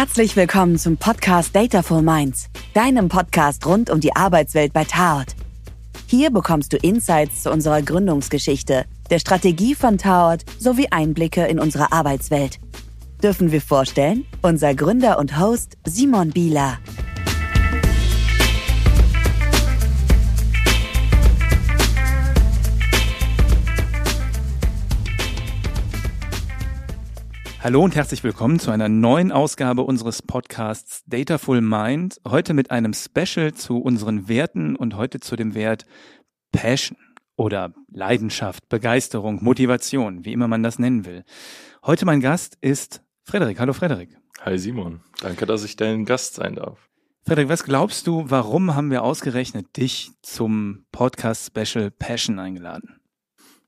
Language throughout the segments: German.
Herzlich willkommen zum Podcast Dataful Minds, deinem Podcast rund um die Arbeitswelt bei Taot. Hier bekommst du Insights zu unserer Gründungsgeschichte, der Strategie von Taot sowie Einblicke in unsere Arbeitswelt. Dürfen wir vorstellen? Unser Gründer und Host Simon Bieler. Hallo und herzlich willkommen zu einer neuen Ausgabe unseres Podcasts Dataful Mind. Heute mit einem Special zu unseren Werten und heute zu dem Wert Passion oder Leidenschaft, Begeisterung, Motivation, wie immer man das nennen will. Heute mein Gast ist Frederik. Hallo Frederik. Hi Simon. Danke, dass ich dein Gast sein darf. Frederik, was glaubst du, warum haben wir ausgerechnet dich zum Podcast Special Passion eingeladen?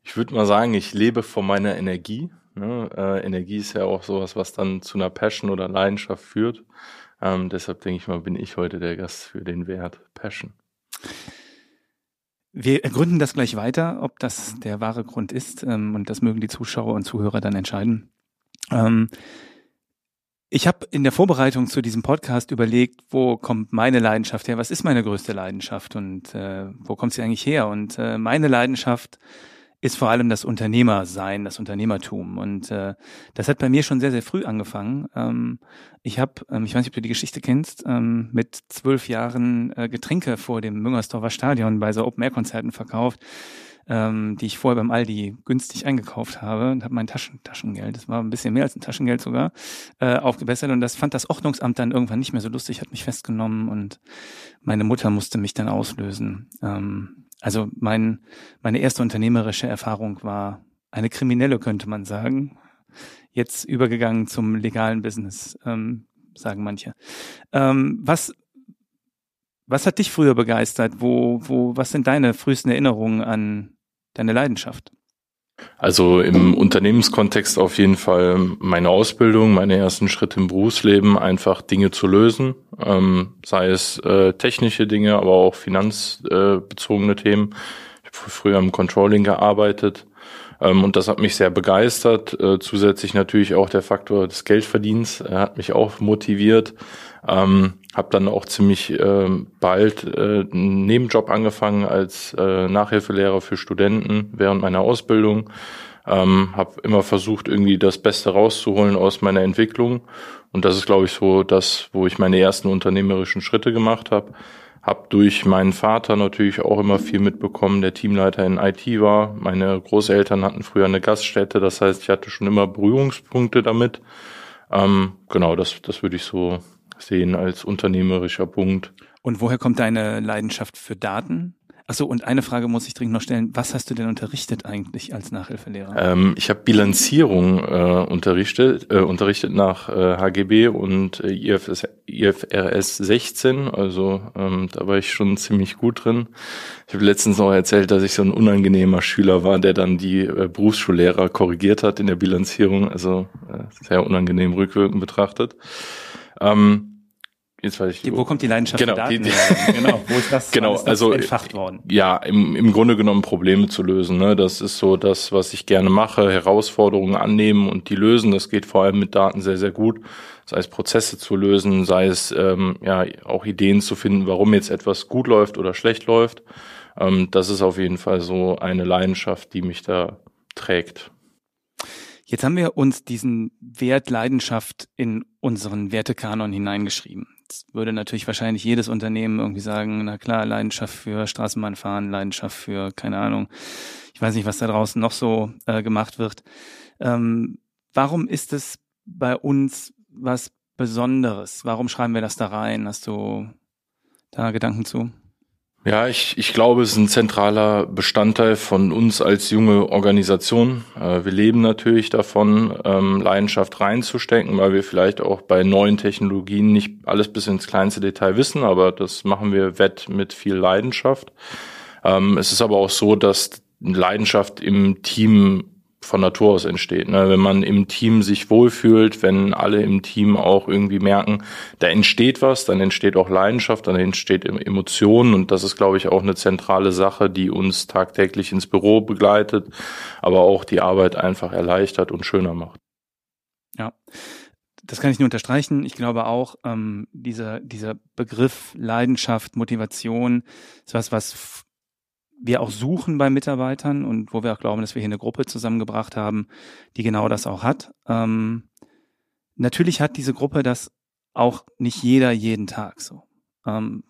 Ich würde mal sagen, ich lebe von meiner Energie Ne? Äh, Energie ist ja auch sowas, was dann zu einer Passion oder Leidenschaft führt. Ähm, deshalb denke ich mal, bin ich heute der Gast für den Wert Passion. Wir gründen das gleich weiter, ob das der wahre Grund ist. Ähm, und das mögen die Zuschauer und Zuhörer dann entscheiden. Ähm, ich habe in der Vorbereitung zu diesem Podcast überlegt, wo kommt meine Leidenschaft her? Was ist meine größte Leidenschaft und äh, wo kommt sie eigentlich her? Und äh, meine Leidenschaft ist vor allem das Unternehmersein, das Unternehmertum. Und äh, das hat bei mir schon sehr, sehr früh angefangen. Ähm, ich habe, ähm, ich weiß nicht, ob du die Geschichte kennst, ähm, mit zwölf Jahren äh, Getränke vor dem Müngersdorfer Stadion bei so Open-Air-Konzerten verkauft, ähm, die ich vorher beim Aldi günstig eingekauft habe und habe mein Taschen, Taschengeld, das war ein bisschen mehr als ein Taschengeld sogar, äh, aufgebessert. Und das fand das Ordnungsamt dann irgendwann nicht mehr so lustig, hat mich festgenommen und meine Mutter musste mich dann auslösen. Ähm, also mein, meine erste unternehmerische Erfahrung war eine kriminelle, könnte man sagen. Jetzt übergegangen zum legalen Business, ähm, sagen manche. Ähm, was, was hat dich früher begeistert? Wo, wo, was sind deine frühesten Erinnerungen an deine Leidenschaft? Also im Unternehmenskontext auf jeden Fall meine Ausbildung, meine ersten Schritte im Berufsleben, einfach Dinge zu lösen, ähm, sei es äh, technische Dinge, aber auch finanzbezogene äh, Themen. Ich habe früher im Controlling gearbeitet ähm, und das hat mich sehr begeistert. Äh, zusätzlich natürlich auch der Faktor des Geldverdienens hat mich auch motiviert. Ähm, habe dann auch ziemlich äh, bald äh, einen Nebenjob angefangen als äh, Nachhilfelehrer für Studenten während meiner Ausbildung. Ähm, habe immer versucht, irgendwie das Beste rauszuholen aus meiner Entwicklung. Und das ist, glaube ich, so das, wo ich meine ersten unternehmerischen Schritte gemacht habe. Hab durch meinen Vater natürlich auch immer viel mitbekommen, der Teamleiter in IT war. Meine Großeltern hatten früher eine Gaststätte, das heißt, ich hatte schon immer Berührungspunkte damit. Ähm, genau, das, das würde ich so sehen als unternehmerischer Punkt. Und woher kommt deine Leidenschaft für Daten? Achso, und eine Frage muss ich dringend noch stellen. Was hast du denn unterrichtet eigentlich als Nachhilfelehrer? Ähm, ich habe Bilanzierung äh, unterrichtet, äh, unterrichtet nach äh, HGB und äh, IFS, IFRS 16. Also ähm, da war ich schon ziemlich gut drin. Ich habe letztens noch erzählt, dass ich so ein unangenehmer Schüler war, der dann die äh, Berufsschullehrer korrigiert hat in der Bilanzierung. Also äh, sehr unangenehm rückwirkend betrachtet. Ähm, Jetzt weiß ich. Die, wo kommt die Leidenschaft genau, Daten? Die, die, genau, wo ist das, genau, ist das also, entfacht worden? Ja, im, im Grunde genommen Probleme zu lösen. Ne? Das ist so das, was ich gerne mache, Herausforderungen annehmen und die lösen. Das geht vor allem mit Daten sehr, sehr gut. Sei es Prozesse zu lösen, sei es ähm, ja auch Ideen zu finden, warum jetzt etwas gut läuft oder schlecht läuft. Ähm, das ist auf jeden Fall so eine Leidenschaft, die mich da trägt. Jetzt haben wir uns diesen Wert Leidenschaft in unseren Wertekanon hineingeschrieben. Jetzt würde natürlich wahrscheinlich jedes Unternehmen irgendwie sagen, na klar, Leidenschaft für Straßenbahnfahren, Leidenschaft für, keine Ahnung, ich weiß nicht, was da draußen noch so äh, gemacht wird. Ähm, warum ist es bei uns was Besonderes? Warum schreiben wir das da rein? Hast du da Gedanken zu? Ja, ich, ich glaube, es ist ein zentraler Bestandteil von uns als junge Organisation. Äh, wir leben natürlich davon, ähm, Leidenschaft reinzustecken, weil wir vielleicht auch bei neuen Technologien nicht alles bis ins kleinste Detail wissen, aber das machen wir wett mit viel Leidenschaft. Ähm, es ist aber auch so, dass Leidenschaft im Team von Natur aus entsteht. Ne? Wenn man im Team sich wohlfühlt, wenn alle im Team auch irgendwie merken, da entsteht was, dann entsteht auch Leidenschaft, dann entsteht Emotionen und das ist, glaube ich, auch eine zentrale Sache, die uns tagtäglich ins Büro begleitet, aber auch die Arbeit einfach erleichtert und schöner macht. Ja Das kann ich nur unterstreichen. Ich glaube auch, ähm, dieser, dieser Begriff Leidenschaft, Motivation ist was, was wir auch suchen bei Mitarbeitern und wo wir auch glauben, dass wir hier eine Gruppe zusammengebracht haben, die genau das auch hat. Ähm, natürlich hat diese Gruppe das auch nicht jeder jeden Tag so. Ähm,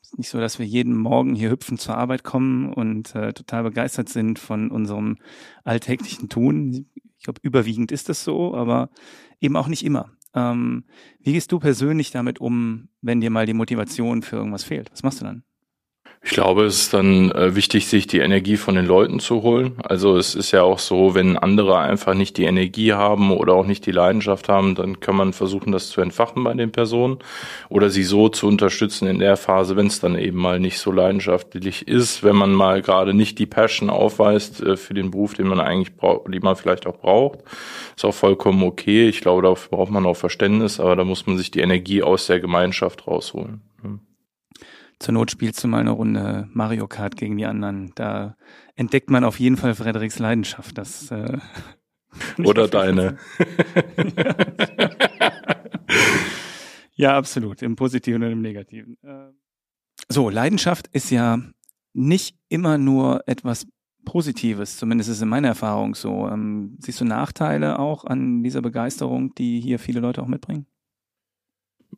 ist nicht so, dass wir jeden Morgen hier hüpfen zur Arbeit kommen und äh, total begeistert sind von unserem alltäglichen Tun. Ich glaube, überwiegend ist das so, aber eben auch nicht immer. Ähm, wie gehst du persönlich damit um, wenn dir mal die Motivation für irgendwas fehlt? Was machst du dann? Ich glaube, es ist dann äh, wichtig, sich die Energie von den Leuten zu holen. Also es ist ja auch so, wenn andere einfach nicht die Energie haben oder auch nicht die Leidenschaft haben, dann kann man versuchen, das zu entfachen bei den Personen oder sie so zu unterstützen in der Phase, wenn es dann eben mal nicht so leidenschaftlich ist, wenn man mal gerade nicht die Passion aufweist äh, für den Beruf, den man eigentlich braucht, die man vielleicht auch braucht. Ist auch vollkommen okay. Ich glaube, dafür braucht man auch Verständnis, aber da muss man sich die Energie aus der Gemeinschaft rausholen. Zur Not spielst du mal eine Runde Mario Kart gegen die anderen. Da entdeckt man auf jeden Fall Frederiks Leidenschaft. Das, äh, Oder deine. ja, absolut. Im Positiven und im Negativen. Ähm, so, Leidenschaft ist ja nicht immer nur etwas Positives, zumindest ist es in meiner Erfahrung so. Ähm, siehst du Nachteile auch an dieser Begeisterung, die hier viele Leute auch mitbringen?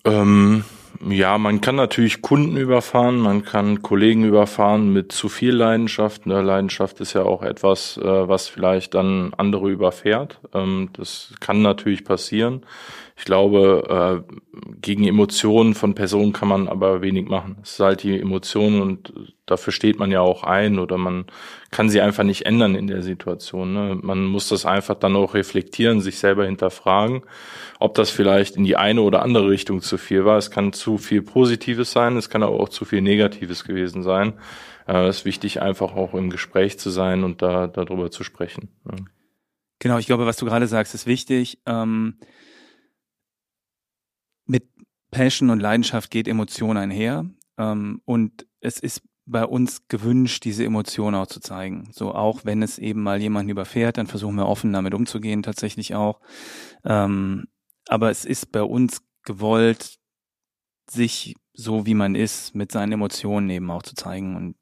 Ähm, ja, man kann natürlich Kunden überfahren, man kann Kollegen überfahren mit zu viel Leidenschaft. Eine Leidenschaft ist ja auch etwas, äh, was vielleicht dann andere überfährt. Ähm, das kann natürlich passieren. Ich glaube, äh, gegen Emotionen von Personen kann man aber wenig machen. Es ist halt die Emotionen und dafür steht man ja auch ein oder man kann sie einfach nicht ändern in der Situation. Ne? Man muss das einfach dann auch reflektieren, sich selber hinterfragen, ob das vielleicht in die eine oder andere Richtung zu viel war. Es kann zu viel Positives sein, es kann aber auch zu viel Negatives gewesen sein. Äh, es ist wichtig, einfach auch im Gespräch zu sein und da darüber zu sprechen. Genau, ich glaube, was du gerade sagst, ist wichtig. Ähm mit Passion und Leidenschaft geht Emotion einher. Ähm, und es ist bei uns gewünscht, diese Emotion auch zu zeigen. So auch wenn es eben mal jemanden überfährt, dann versuchen wir offen damit umzugehen, tatsächlich auch. Ähm, aber es ist bei uns gewollt, sich so wie man ist, mit seinen Emotionen eben auch zu zeigen. Und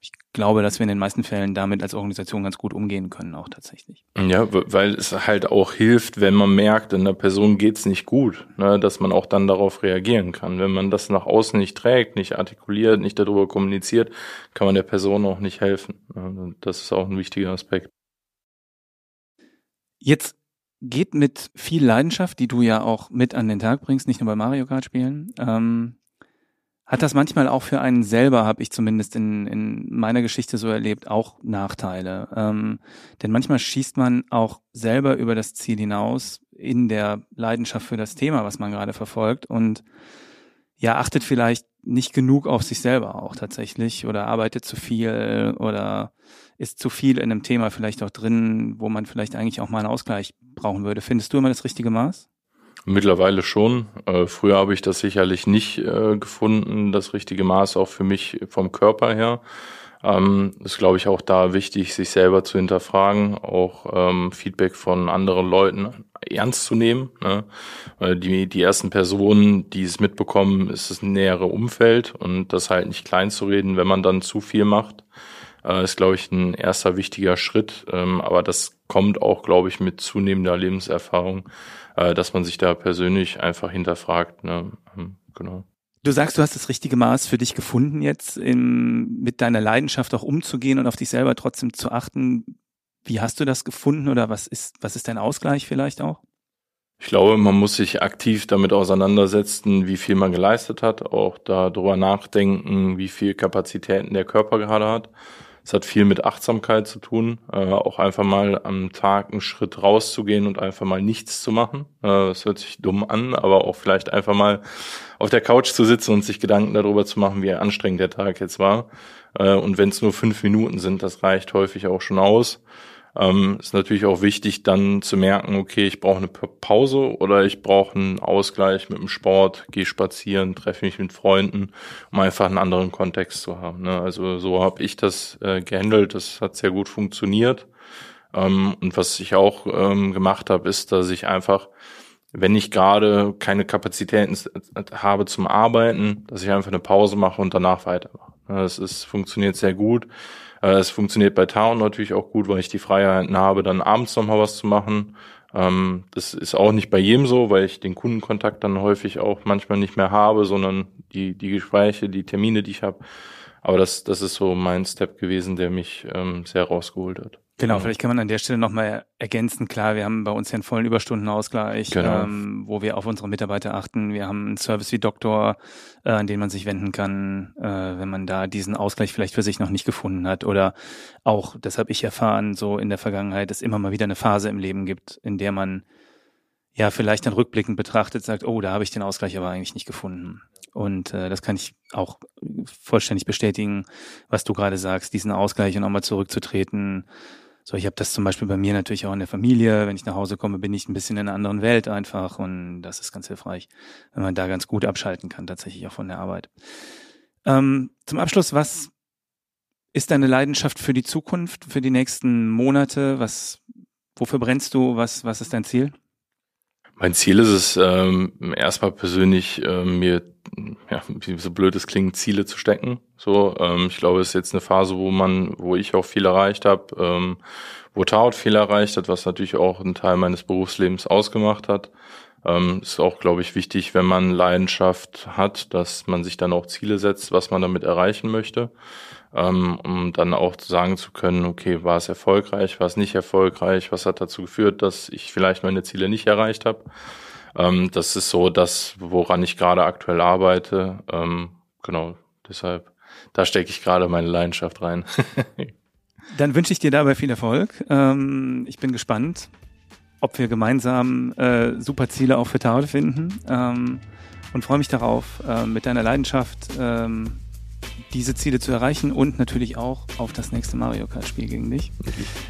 ich glaube, dass wir in den meisten Fällen damit als Organisation ganz gut umgehen können, auch tatsächlich. Ja, weil es halt auch hilft, wenn man merkt, in der Person geht's nicht gut, ne, dass man auch dann darauf reagieren kann. Wenn man das nach außen nicht trägt, nicht artikuliert, nicht darüber kommuniziert, kann man der Person auch nicht helfen. Das ist auch ein wichtiger Aspekt. Jetzt geht mit viel Leidenschaft, die du ja auch mit an den Tag bringst, nicht nur bei Mario Kart spielen, ähm, hat das manchmal auch für einen selber, habe ich zumindest in, in meiner Geschichte so erlebt, auch Nachteile. Ähm, denn manchmal schießt man auch selber über das Ziel hinaus in der Leidenschaft für das Thema, was man gerade verfolgt und ja, achtet vielleicht nicht genug auf sich selber auch tatsächlich oder arbeitet zu viel oder ist zu viel in einem Thema vielleicht auch drin, wo man vielleicht eigentlich auch mal einen Ausgleich brauchen würde. Findest du immer das richtige Maß? Mittlerweile schon. Äh, früher habe ich das sicherlich nicht äh, gefunden, das richtige Maß auch für mich vom Körper her. Ähm, ist, glaube ich, auch da wichtig, sich selber zu hinterfragen, auch ähm, Feedback von anderen Leuten ernst zu nehmen. Ne? Weil die, die ersten Personen, die es mitbekommen, ist das nähere Umfeld und das halt nicht klein zu reden, wenn man dann zu viel macht, äh, ist, glaube ich, ein erster wichtiger Schritt. Ähm, aber das kommt auch, glaube ich, mit zunehmender Lebenserfahrung äh, dass man sich da persönlich einfach hinterfragt. Ne? Hm, genau. Du sagst, du hast das richtige Maß für dich gefunden jetzt, im, mit deiner Leidenschaft auch umzugehen und auf dich selber trotzdem zu achten. Wie hast du das gefunden oder was ist, was ist dein Ausgleich vielleicht auch? Ich glaube, man muss sich aktiv damit auseinandersetzen, wie viel man geleistet hat, auch darüber nachdenken, wie viel Kapazitäten der Körper gerade hat. Es hat viel mit Achtsamkeit zu tun, äh, auch einfach mal am Tag einen Schritt rauszugehen und einfach mal nichts zu machen. Äh, das hört sich dumm an, aber auch vielleicht einfach mal auf der Couch zu sitzen und sich Gedanken darüber zu machen, wie anstrengend der Tag jetzt war. Äh, und wenn es nur fünf Minuten sind, das reicht häufig auch schon aus. Ähm, ist natürlich auch wichtig, dann zu merken, okay, ich brauche eine Pause oder ich brauche einen Ausgleich mit dem Sport, gehe spazieren, treffe mich mit Freunden, um einfach einen anderen Kontext zu haben. Ne? Also so habe ich das äh, gehandelt, das hat sehr gut funktioniert. Ähm, und was ich auch ähm, gemacht habe, ist, dass ich einfach wenn ich gerade keine Kapazitäten habe zum Arbeiten, dass ich einfach eine Pause mache und danach weitermache. Das ist, funktioniert sehr gut. Äh, es funktioniert bei Town natürlich auch gut, weil ich die Freiheiten habe, dann abends nochmal was zu machen. Ähm, das ist auch nicht bei jedem so, weil ich den Kundenkontakt dann häufig auch manchmal nicht mehr habe, sondern die, die Gespräche, die Termine, die ich habe. Aber das, das ist so mein Step gewesen, der mich ähm, sehr rausgeholt hat. Genau, vielleicht kann man an der Stelle nochmal ergänzen. Klar, wir haben bei uns ja einen vollen Überstundenausgleich, genau. ähm, wo wir auf unsere Mitarbeiter achten. Wir haben einen Service wie Doktor, äh, an den man sich wenden kann, äh, wenn man da diesen Ausgleich vielleicht für sich noch nicht gefunden hat. Oder auch, das habe ich erfahren, so in der Vergangenheit, es immer mal wieder eine Phase im Leben gibt, in der man ja vielleicht dann rückblickend betrachtet sagt, oh, da habe ich den Ausgleich aber eigentlich nicht gefunden. Und äh, das kann ich auch vollständig bestätigen, was du gerade sagst, diesen Ausgleich und auch mal zurückzutreten so, ich habe das zum Beispiel bei mir natürlich auch in der Familie. Wenn ich nach Hause komme, bin ich ein bisschen in einer anderen Welt einfach und das ist ganz hilfreich, wenn man da ganz gut abschalten kann, tatsächlich auch von der Arbeit. Ähm, zum Abschluss, was ist deine Leidenschaft für die Zukunft, für die nächsten Monate? Was, wofür brennst du? Was, was ist dein Ziel? Mein Ziel ist es, ähm, erstmal persönlich äh, mir, ja, so blöd es klingt, Ziele zu stecken. So, ähm, ich glaube, es ist jetzt eine Phase, wo man, wo ich auch viel erreicht habe, ähm, wo Taut viel erreicht hat, was natürlich auch einen Teil meines Berufslebens ausgemacht hat. Ähm, ist auch, glaube ich, wichtig, wenn man Leidenschaft hat, dass man sich dann auch Ziele setzt, was man damit erreichen möchte ähm, um dann auch sagen zu können, okay, war es erfolgreich, war es nicht erfolgreich, was hat dazu geführt, dass ich vielleicht meine Ziele nicht erreicht habe. Ähm, das ist so das, woran ich gerade aktuell arbeite. Ähm, genau, deshalb, da stecke ich gerade meine Leidenschaft rein. Dann wünsche ich dir dabei viel Erfolg. Ähm, ich bin gespannt, ob wir gemeinsam äh, super Ziele auch für Tarot finden ähm, und freue mich darauf, äh, mit deiner Leidenschaft ähm, diese Ziele zu erreichen und natürlich auch auf das nächste Mario Kart Spiel gegen dich.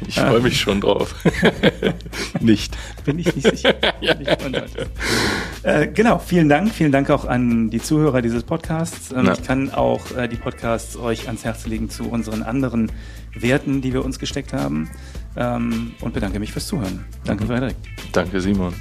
Ich, ich freue mich schon drauf. nicht. Bin ich nicht sicher. ja. äh, genau, vielen Dank. Vielen Dank auch an die Zuhörer dieses Podcasts. Ähm, ich kann auch äh, die Podcasts euch ans Herz legen zu unseren anderen Werten, die wir uns gesteckt haben. Ähm, und bedanke mich fürs Zuhören. Danke, mhm. Frederik. Danke, Simon.